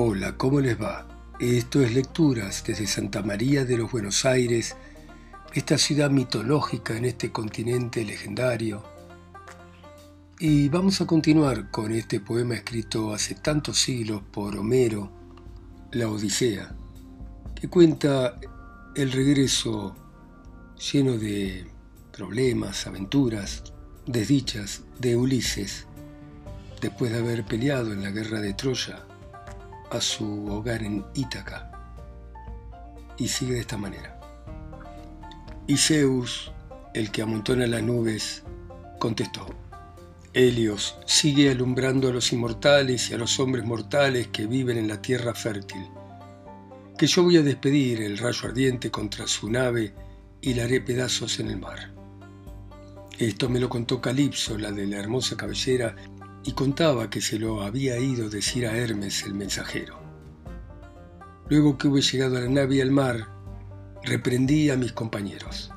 Hola, ¿cómo les va? Esto es Lecturas desde Santa María de los Buenos Aires, esta ciudad mitológica en este continente legendario. Y vamos a continuar con este poema escrito hace tantos siglos por Homero, La Odisea, que cuenta el regreso lleno de problemas, aventuras, desdichas de Ulises, después de haber peleado en la guerra de Troya a su hogar en Ítaca. Y sigue de esta manera. Y Zeus, el que amontona las nubes, contestó, Helios sigue alumbrando a los inmortales y a los hombres mortales que viven en la tierra fértil, que yo voy a despedir el rayo ardiente contra su nave y la haré pedazos en el mar. Esto me lo contó Calipso, la de la hermosa cabellera, y contaba que se lo había ido decir a Hermes el mensajero. Luego que hube llegado a la nave y al mar, reprendí a mis compañeros,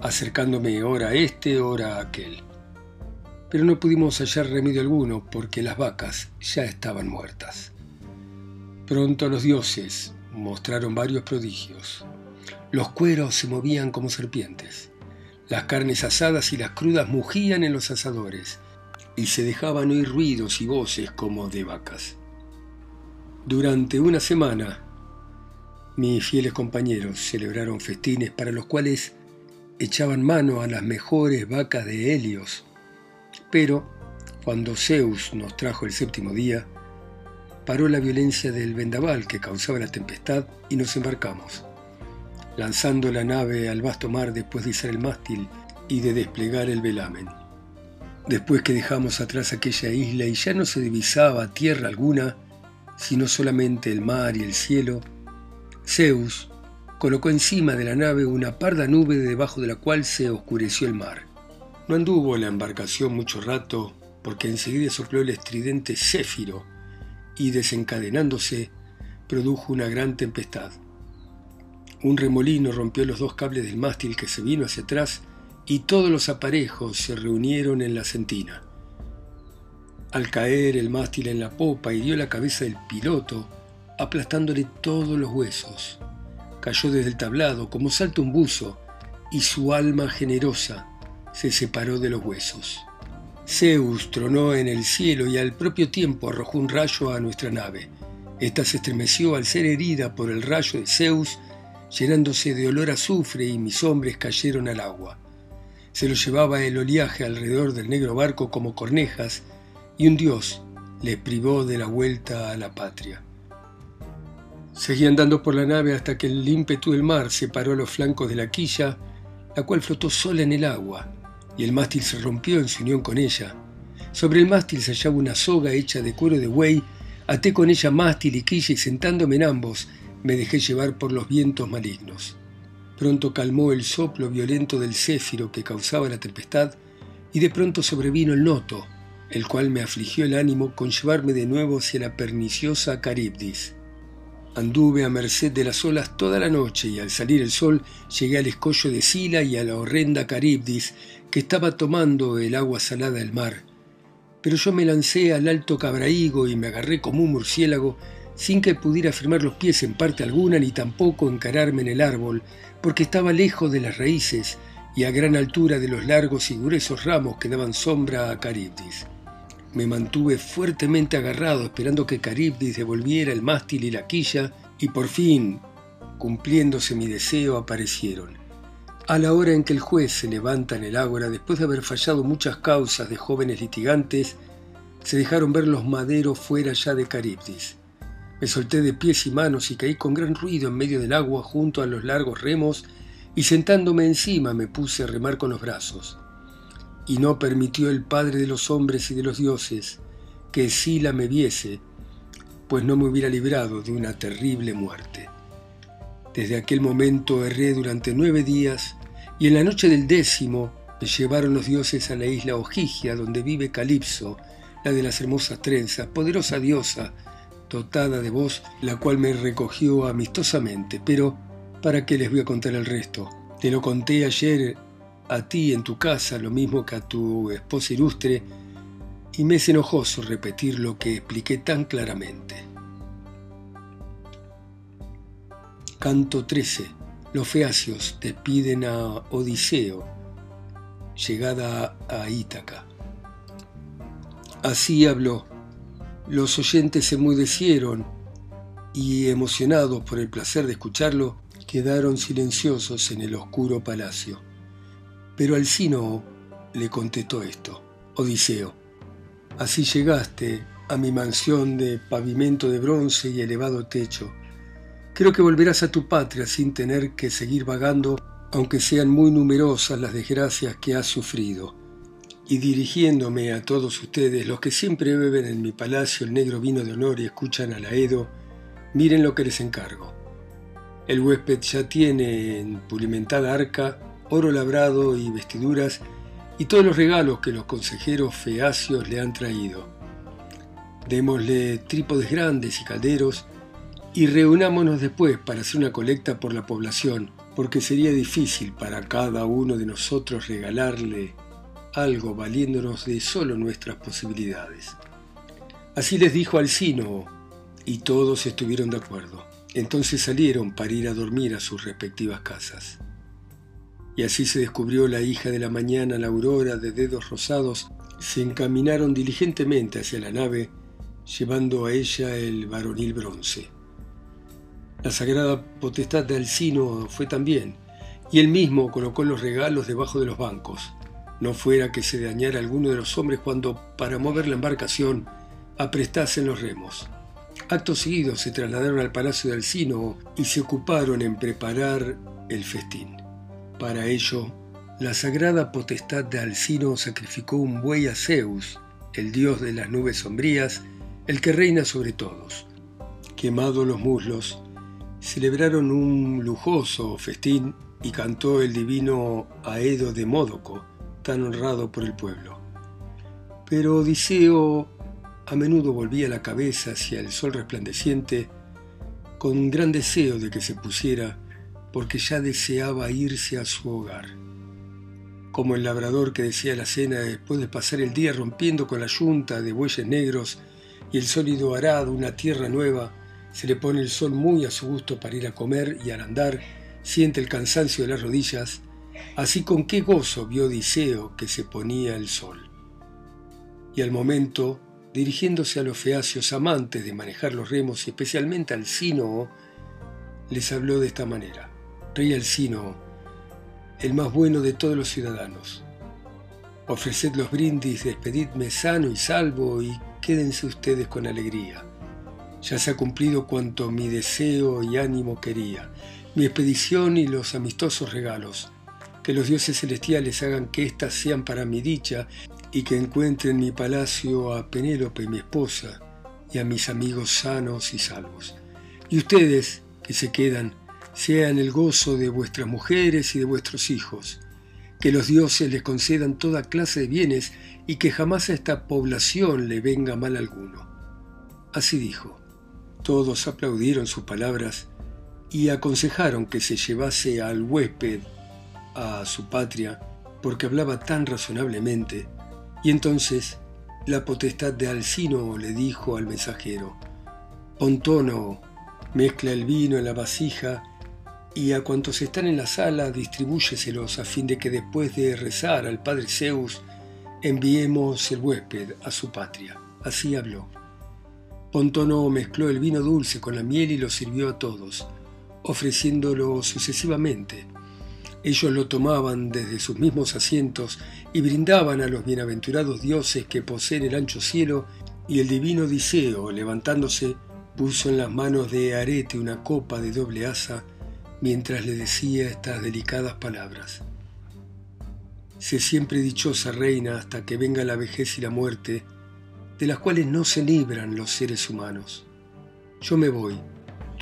acercándome ora a este, ora a aquel. Pero no pudimos hallar remedio alguno porque las vacas ya estaban muertas. Pronto los dioses mostraron varios prodigios. Los cueros se movían como serpientes. Las carnes asadas y las crudas mugían en los asadores y se dejaban oír ruidos y voces como de vacas. Durante una semana, mis fieles compañeros celebraron festines para los cuales echaban mano a las mejores vacas de Helios. Pero, cuando Zeus nos trajo el séptimo día, paró la violencia del vendaval que causaba la tempestad y nos embarcamos, lanzando la nave al vasto mar después de izar el mástil y de desplegar el velamen. Después que dejamos atrás aquella isla y ya no se divisaba tierra alguna, sino solamente el mar y el cielo, Zeus colocó encima de la nave una parda nube debajo de la cual se oscureció el mar. No anduvo la embarcación mucho rato porque enseguida sopló el estridente céfiro y desencadenándose produjo una gran tempestad. Un remolino rompió los dos cables del mástil que se vino hacia atrás y todos los aparejos se reunieron en la sentina. Al caer el mástil en la popa hirió la cabeza del piloto, aplastándole todos los huesos. Cayó desde el tablado como salta un buzo, y su alma generosa se separó de los huesos. Zeus tronó en el cielo y al propio tiempo arrojó un rayo a nuestra nave. Esta se estremeció al ser herida por el rayo de Zeus, llenándose de olor a azufre y mis hombres cayeron al agua. Se lo llevaba el oleaje alrededor del negro barco como cornejas y un dios le privó de la vuelta a la patria. Seguí andando por la nave hasta que el ímpetu del mar separó los flancos de la quilla, la cual flotó sola en el agua, y el mástil se rompió en su unión con ella. Sobre el mástil se hallaba una soga hecha de cuero de buey, até con ella mástil y quilla y sentándome en ambos, me dejé llevar por los vientos malignos. Pronto calmó el soplo violento del céfiro que causaba la tempestad y de pronto sobrevino el noto, el cual me afligió el ánimo con llevarme de nuevo hacia la perniciosa Caribdis. Anduve a merced de las olas toda la noche y al salir el sol llegué al escollo de Sila y a la horrenda Caribdis que estaba tomando el agua salada del mar. Pero yo me lancé al alto Cabraígo y me agarré como un murciélago sin que pudiera firmar los pies en parte alguna ni tampoco encararme en el árbol, porque estaba lejos de las raíces y a gran altura de los largos y gruesos ramos que daban sombra a Caribdis. Me mantuve fuertemente agarrado esperando que Caribdis devolviera el mástil y la quilla y por fin, cumpliéndose mi deseo, aparecieron. A la hora en que el juez se levanta en el ágora después de haber fallado muchas causas de jóvenes litigantes, se dejaron ver los maderos fuera ya de Caribdis. Me solté de pies y manos y caí con gran ruido en medio del agua junto a los largos remos y sentándome encima me puse a remar con los brazos. Y no permitió el Padre de los hombres y de los dioses que Sila me viese, pues no me hubiera librado de una terrible muerte. Desde aquel momento erré durante nueve días y en la noche del décimo me llevaron los dioses a la isla Ojigia donde vive Calipso, la de las hermosas trenzas, poderosa diosa, dotada de voz, la cual me recogió amistosamente, pero ¿para qué les voy a contar el resto? Te lo conté ayer a ti en tu casa, lo mismo que a tu esposa ilustre, y me es enojoso repetir lo que expliqué tan claramente. Canto 13. Los feacios despiden a Odiseo, llegada a Ítaca. Así habló. Los oyentes se mudecieron y, emocionados por el placer de escucharlo, quedaron silenciosos en el oscuro palacio. Pero Alcino le contestó esto. Odiseo, así llegaste a mi mansión de pavimento de bronce y elevado techo. Creo que volverás a tu patria sin tener que seguir vagando, aunque sean muy numerosas las desgracias que has sufrido. Y dirigiéndome a todos ustedes, los que siempre beben en mi palacio el negro vino de honor y escuchan a la Edo, miren lo que les encargo. El huésped ya tiene en pulimentada arca oro labrado y vestiduras y todos los regalos que los consejeros feacios le han traído. Démosle trípodes grandes y calderos y reunámonos después para hacer una colecta por la población, porque sería difícil para cada uno de nosotros regalarle algo valiéndonos de solo nuestras posibilidades. Así les dijo Alcino, y todos estuvieron de acuerdo. Entonces salieron para ir a dormir a sus respectivas casas. Y así se descubrió la hija de la mañana, la aurora de dedos rosados, se encaminaron diligentemente hacia la nave, llevando a ella el varonil bronce. La sagrada potestad de Alcino fue también, y él mismo colocó los regalos debajo de los bancos, no fuera que se dañara alguno de los hombres cuando, para mover la embarcación, aprestasen los remos. Acto seguido se trasladaron al palacio de Alcino y se ocuparon en preparar el festín. Para ello, la sagrada potestad de Alcino sacrificó un buey a Zeus, el dios de las nubes sombrías, el que reina sobre todos. Quemados los muslos, celebraron un lujoso festín y cantó el divino Aedo de Módoco, tan honrado por el pueblo. Pero Odiseo a menudo volvía la cabeza hacia el sol resplandeciente con un gran deseo de que se pusiera porque ya deseaba irse a su hogar. Como el labrador que decía la cena después de pasar el día rompiendo con la yunta de bueyes negros y el sólido arado una tierra nueva, se le pone el sol muy a su gusto para ir a comer y al andar siente el cansancio de las rodillas, así con qué gozo vio Odiseo que se ponía el sol. Y al momento, dirigiéndose a los feacios amantes de manejar los remos y especialmente al Sino, les habló de esta manera. Rey Alcino, el más bueno de todos los ciudadanos. Ofreced los brindis, despedidme sano y salvo y quédense ustedes con alegría. Ya se ha cumplido cuanto mi deseo y ánimo quería, mi expedición y los amistosos regalos. Que los dioses celestiales hagan que éstas sean para mi dicha y que encuentre en mi palacio a Penélope, mi esposa, y a mis amigos sanos y salvos. Y ustedes, que se quedan, sean el gozo de vuestras mujeres y de vuestros hijos, que los dioses les concedan toda clase de bienes y que jamás a esta población le venga mal alguno. Así dijo. Todos aplaudieron sus palabras y aconsejaron que se llevase al huésped a su patria porque hablaba tan razonablemente. Y entonces la potestad de Alcino le dijo al mensajero, Pontono, mezcla el vino en la vasija y a cuantos están en la sala distribúyeselos a fin de que después de rezar al Padre Zeus enviemos el huésped a su patria. Así habló. Pontono mezcló el vino dulce con la miel y lo sirvió a todos, ofreciéndolo sucesivamente. Ellos lo tomaban desde sus mismos asientos y brindaban a los bienaventurados dioses que poseen el ancho cielo, y el divino Odiseo, levantándose, puso en las manos de Arete una copa de doble asa mientras le decía estas delicadas palabras. Sé siempre dichosa reina hasta que venga la vejez y la muerte, de las cuales no se libran los seres humanos. Yo me voy,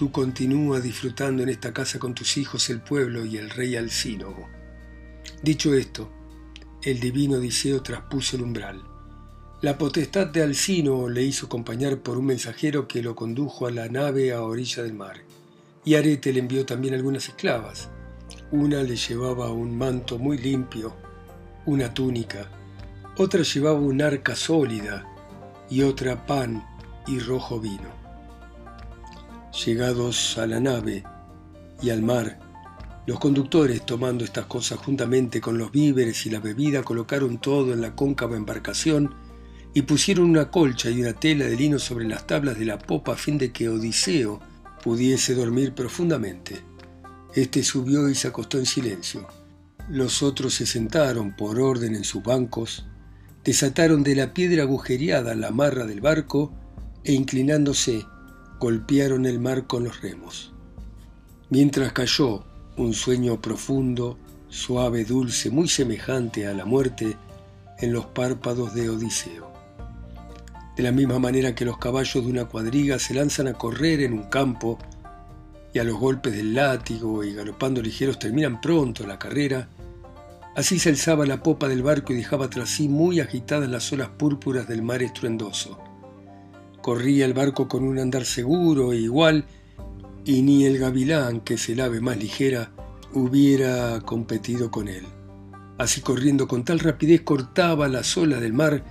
tú continúa disfrutando en esta casa con tus hijos, el pueblo y el rey Alcínogo. Dicho esto, el divino Odiseo traspuso el umbral. La potestad de Alcino le hizo acompañar por un mensajero que lo condujo a la nave a orilla del mar y Arete le envió también algunas esclavas. Una le llevaba un manto muy limpio, una túnica, otra llevaba un arca sólida y otra pan y rojo vino. Llegados a la nave y al mar. Los conductores, tomando estas cosas juntamente con los víveres y la bebida, colocaron todo en la cóncava embarcación y pusieron una colcha y una tela de lino sobre las tablas de la popa a fin de que Odiseo pudiese dormir profundamente. Este subió y se acostó en silencio. Los otros se sentaron por orden en sus bancos, desataron de la piedra agujereada la marra del barco e inclinándose golpearon el mar con los remos. Mientras cayó un sueño profundo, suave, dulce, muy semejante a la muerte en los párpados de Odiseo. De la misma manera que los caballos de una cuadriga se lanzan a correr en un campo y a los golpes del látigo y galopando ligeros terminan pronto la carrera, así se alzaba la popa del barco y dejaba tras sí muy agitadas las olas púrpuras del mar estruendoso. Corría el barco con un andar seguro e igual, y ni el gavilán, que es el ave más ligera, hubiera competido con él. Así corriendo con tal rapidez cortaba las olas del mar,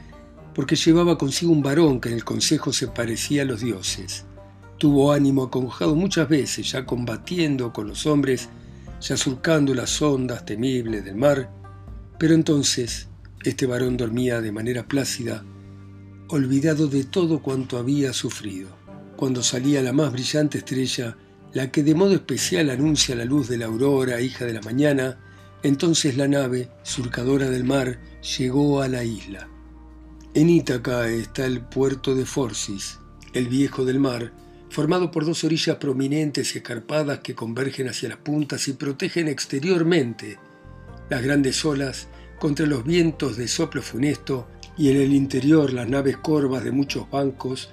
porque llevaba consigo un varón que en el consejo se parecía a los dioses. Tuvo ánimo acongojado muchas veces, ya combatiendo con los hombres, ya surcando las ondas temibles del mar, pero entonces este varón dormía de manera plácida, olvidado de todo cuanto había sufrido. Cuando salía la más brillante estrella, la que de modo especial anuncia la luz de la aurora, hija de la mañana, entonces la nave, surcadora del mar, llegó a la isla. En Ítaca está el puerto de Forcis, el viejo del mar, formado por dos orillas prominentes y escarpadas que convergen hacia las puntas y protegen exteriormente las grandes olas contra los vientos de soplo funesto y en el interior las naves corvas de muchos bancos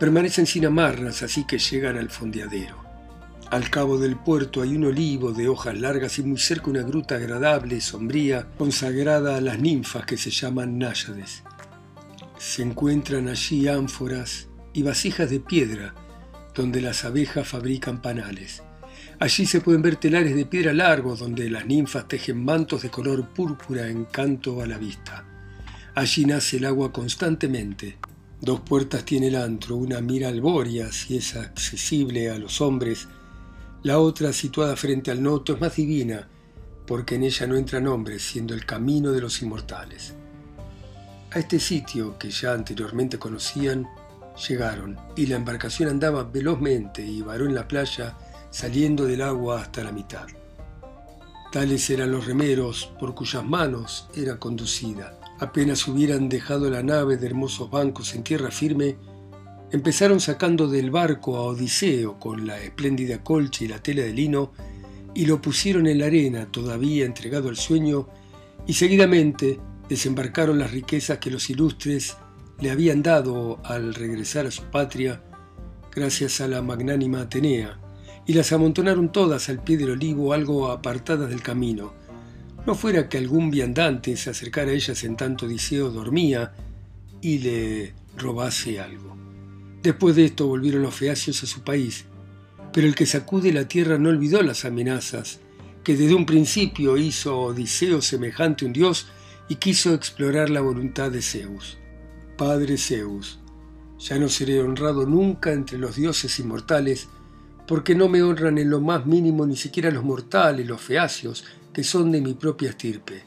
permanecen sin amarras así que llegan al fondeadero. Al cabo del puerto hay un olivo de hojas largas y muy cerca una gruta agradable, y sombría, consagrada a las ninfas que se llaman náyades. Se encuentran allí ánforas y vasijas de piedra, donde las abejas fabrican panales. Allí se pueden ver telares de piedra largos, donde las ninfas tejen mantos de color púrpura en canto a la vista. Allí nace el agua constantemente. Dos puertas tiene el antro, una mira al Boria, si es accesible a los hombres. La otra, situada frente al noto, es más divina, porque en ella no entran hombres, siendo el camino de los inmortales. A este sitio, que ya anteriormente conocían, llegaron, y la embarcación andaba velozmente y varó en la playa, saliendo del agua hasta la mitad. Tales eran los remeros por cuyas manos era conducida. Apenas hubieran dejado la nave de hermosos bancos en tierra firme, empezaron sacando del barco a Odiseo con la espléndida colcha y la tela de lino, y lo pusieron en la arena, todavía entregado al sueño, y seguidamente desembarcaron las riquezas que los ilustres le habían dado al regresar a su patria, gracias a la magnánima Atenea, y las amontonaron todas al pie del olivo algo apartadas del camino. No fuera que algún viandante se acercara a ellas en tanto Odiseo dormía y le robase algo. Después de esto volvieron los feacios a su país, pero el que sacude la tierra no olvidó las amenazas que desde un principio hizo Odiseo semejante a un dios y quiso explorar la voluntad de Zeus. Padre Zeus, ya no seré honrado nunca entre los dioses inmortales, porque no me honran en lo más mínimo ni siquiera los mortales, los feacios, que son de mi propia estirpe.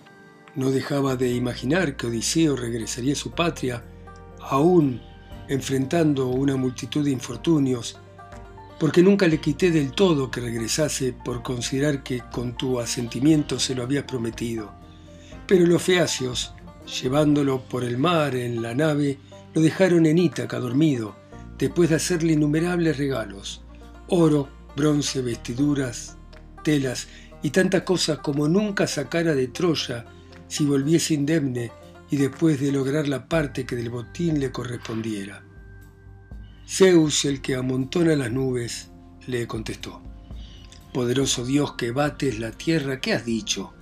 No dejaba de imaginar que Odiseo regresaría a su patria, aún enfrentando una multitud de infortunios, porque nunca le quité del todo que regresase por considerar que con tu asentimiento se lo había prometido. Pero los feacios, Llevándolo por el mar en la nave, lo dejaron en Ítaca dormido, después de hacerle innumerables regalos, oro, bronce, vestiduras, telas y tantas cosas como nunca sacara de Troya si volviese indemne y después de lograr la parte que del botín le correspondiera. Zeus, el que amontona las nubes, le contestó, Poderoso Dios que bates la tierra, ¿qué has dicho?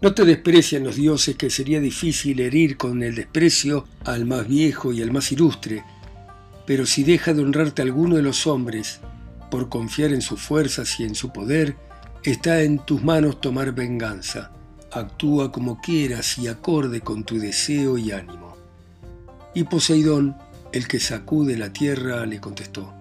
No te desprecian los dioses que sería difícil herir con el desprecio al más viejo y al más ilustre, pero si deja de honrarte alguno de los hombres por confiar en sus fuerzas y en su poder, está en tus manos tomar venganza. Actúa como quieras y acorde con tu deseo y ánimo. Y Poseidón, el que sacude la tierra, le contestó,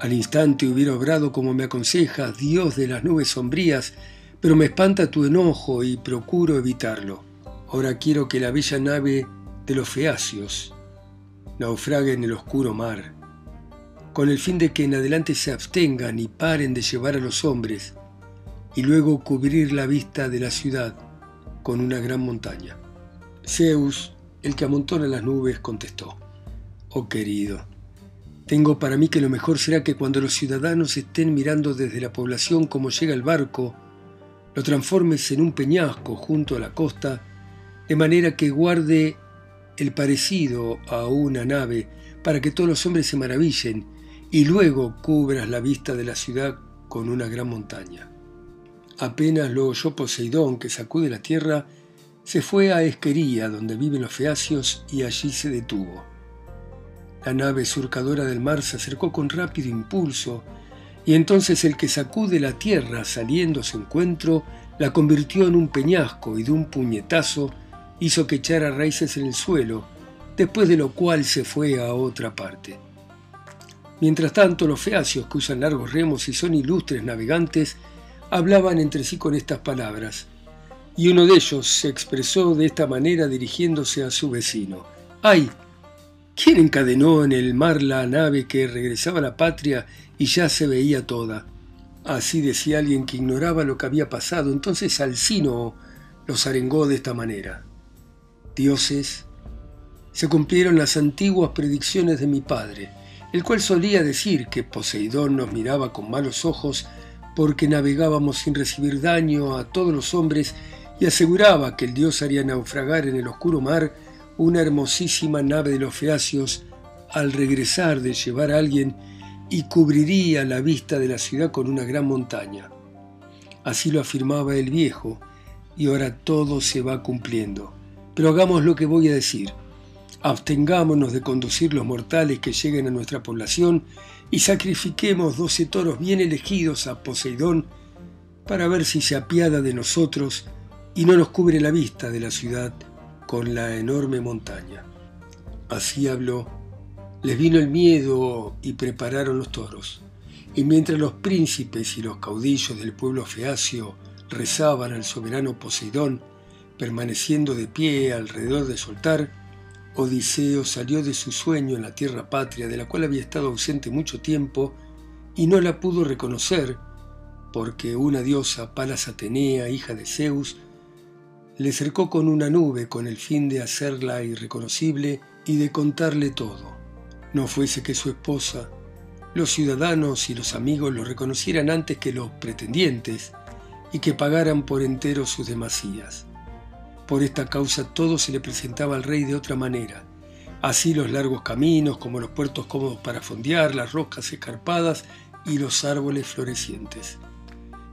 Al instante hubiera obrado como me aconsejas, Dios de las nubes sombrías, pero me espanta tu enojo y procuro evitarlo. Ahora quiero que la bella nave de los feacios naufrague en el oscuro mar, con el fin de que en adelante se abstengan y paren de llevar a los hombres, y luego cubrir la vista de la ciudad con una gran montaña. Zeus, el que amontona las nubes, contestó, Oh querido, tengo para mí que lo mejor será que cuando los ciudadanos estén mirando desde la población cómo llega el barco, lo transformes en un peñasco junto a la costa, de manera que guarde el parecido a una nave para que todos los hombres se maravillen, y luego cubras la vista de la ciudad con una gran montaña. Apenas lo oyó Poseidón, que sacude la tierra, se fue a Esquería, donde viven los feacios, y allí se detuvo. La nave surcadora del mar se acercó con rápido impulso, y entonces el que sacude la tierra saliendo a su encuentro la convirtió en un peñasco y de un puñetazo hizo que echara raíces en el suelo, después de lo cual se fue a otra parte. Mientras tanto, los feacios, que usan largos remos y son ilustres navegantes, hablaban entre sí con estas palabras, y uno de ellos se expresó de esta manera dirigiéndose a su vecino. ¡Ay! ¿Quién encadenó en el mar la nave que regresaba a la patria y ya se veía toda? Así decía alguien que ignoraba lo que había pasado. Entonces Alcino los arengó de esta manera. Dioses, se cumplieron las antiguas predicciones de mi padre, el cual solía decir que Poseidón nos miraba con malos ojos porque navegábamos sin recibir daño a todos los hombres y aseguraba que el dios haría naufragar en el oscuro mar una hermosísima nave de los feacios al regresar de llevar a alguien y cubriría la vista de la ciudad con una gran montaña. Así lo afirmaba el viejo, y ahora todo se va cumpliendo. Pero hagamos lo que voy a decir. Abstengámonos de conducir los mortales que lleguen a nuestra población y sacrifiquemos doce toros bien elegidos a Poseidón para ver si se apiada de nosotros y no nos cubre la vista de la ciudad con la enorme montaña. Así habló. Les vino el miedo y prepararon los toros. Y mientras los príncipes y los caudillos del pueblo feacio rezaban al soberano Poseidón, permaneciendo de pie alrededor de su altar, Odiseo salió de su sueño en la tierra patria, de la cual había estado ausente mucho tiempo, y no la pudo reconocer, porque una diosa, Palas Atenea, hija de Zeus, le cercó con una nube con el fin de hacerla irreconocible y de contarle todo. No fuese que su esposa, los ciudadanos y los amigos lo reconocieran antes que los pretendientes y que pagaran por entero sus demasías. Por esta causa todo se le presentaba al rey de otra manera, así los largos caminos como los puertos cómodos para fondear, las rocas escarpadas y los árboles florecientes.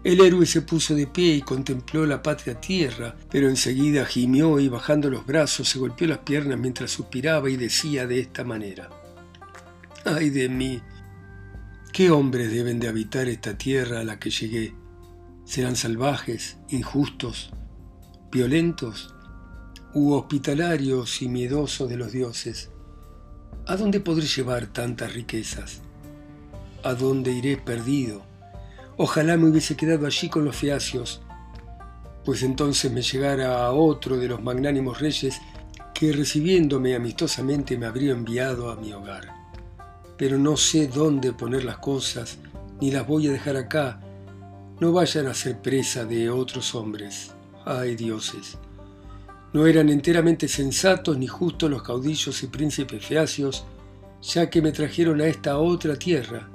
El héroe se puso de pie y contempló la patria tierra, pero enseguida gimió y bajando los brazos se golpeó las piernas mientras suspiraba y decía de esta manera, ¡Ay de mí! ¿Qué hombres deben de habitar esta tierra a la que llegué? ¿Serán salvajes, injustos, violentos u hospitalarios y miedosos de los dioses? ¿A dónde podré llevar tantas riquezas? ¿A dónde iré perdido? Ojalá me hubiese quedado allí con los feacios, pues entonces me llegara a otro de los magnánimos reyes que recibiéndome amistosamente me habría enviado a mi hogar. Pero no sé dónde poner las cosas, ni las voy a dejar acá. No vayan a ser presa de otros hombres. Ay dioses. No eran enteramente sensatos ni justos los caudillos y príncipes feacios, ya que me trajeron a esta otra tierra,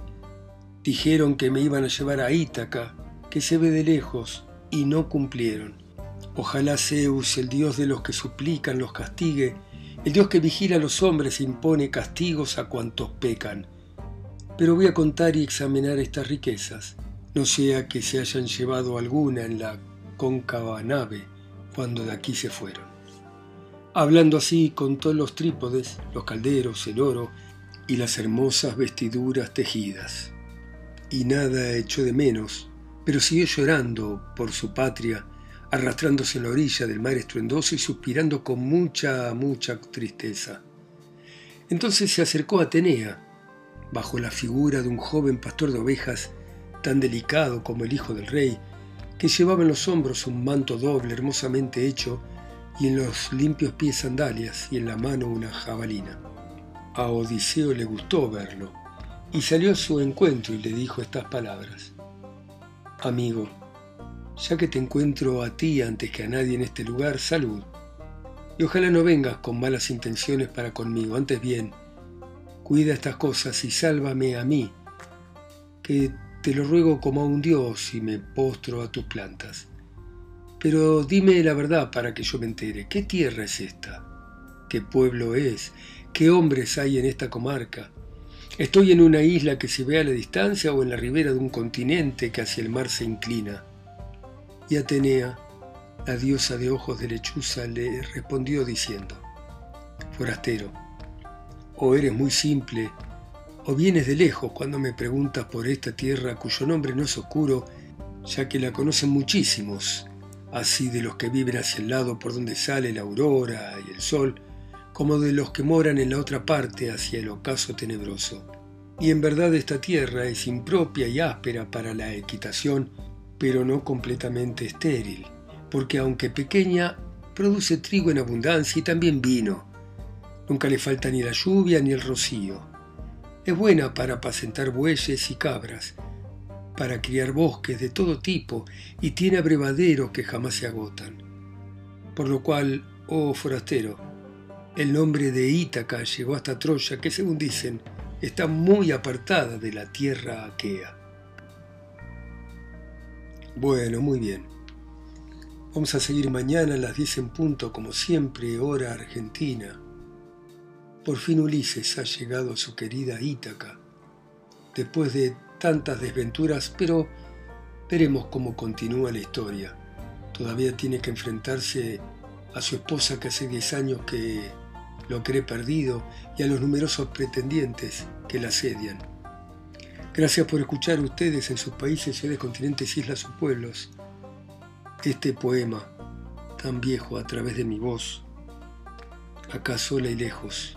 Dijeron que me iban a llevar a Ítaca, que se ve de lejos, y no cumplieron. Ojalá Zeus, el dios de los que suplican, los castigue, el dios que vigila a los hombres impone castigos a cuantos pecan. Pero voy a contar y examinar estas riquezas, no sea que se hayan llevado alguna en la cóncava nave cuando de aquí se fueron. Hablando así, contó los trípodes, los calderos, el oro y las hermosas vestiduras tejidas y nada echó de menos, pero siguió llorando por su patria, arrastrándose en la orilla del mar estruendoso y suspirando con mucha, mucha tristeza. Entonces se acercó a Atenea, bajo la figura de un joven pastor de ovejas tan delicado como el hijo del rey, que llevaba en los hombros un manto doble hermosamente hecho y en los limpios pies sandalias y en la mano una jabalina. A Odiseo le gustó verlo y salió a su encuentro y le dijo estas palabras. Amigo, ya que te encuentro a ti antes que a nadie en este lugar, salud. Y ojalá no vengas con malas intenciones para conmigo, antes bien, cuida estas cosas y sálvame a mí, que te lo ruego como a un dios y me postro a tus plantas. Pero dime la verdad para que yo me entere, ¿qué tierra es esta? ¿Qué pueblo es? ¿Qué hombres hay en esta comarca? ¿Estoy en una isla que se ve a la distancia o en la ribera de un continente que hacia el mar se inclina? Y Atenea, la diosa de ojos de lechuza, le respondió diciendo, Forastero, o eres muy simple, o vienes de lejos cuando me preguntas por esta tierra cuyo nombre no es oscuro, ya que la conocen muchísimos, así de los que viven hacia el lado por donde sale la aurora y el sol, como de los que moran en la otra parte hacia el ocaso tenebroso. Y en verdad esta tierra es impropia y áspera para la equitación pero no completamente estéril, porque aunque pequeña, produce trigo en abundancia y también vino. Nunca le falta ni la lluvia ni el rocío. Es buena para apacentar bueyes y cabras, para criar bosques de todo tipo y tiene abrevaderos que jamás se agotan. Por lo cual, oh forastero, el nombre de Ítaca llegó hasta Troya, que según dicen, está muy apartada de la tierra aquea. Bueno, muy bien. Vamos a seguir mañana a las 10 en punto, como siempre, hora argentina. Por fin Ulises ha llegado a su querida Ítaca, después de tantas desventuras, pero veremos cómo continúa la historia. Todavía tiene que enfrentarse a su esposa que hace 10 años que lo cree perdido y a los numerosos pretendientes que la asedian. Gracias por escuchar ustedes en sus países, ciudades, continentes, islas o pueblos este poema tan viejo a través de mi voz, acá sola y lejos,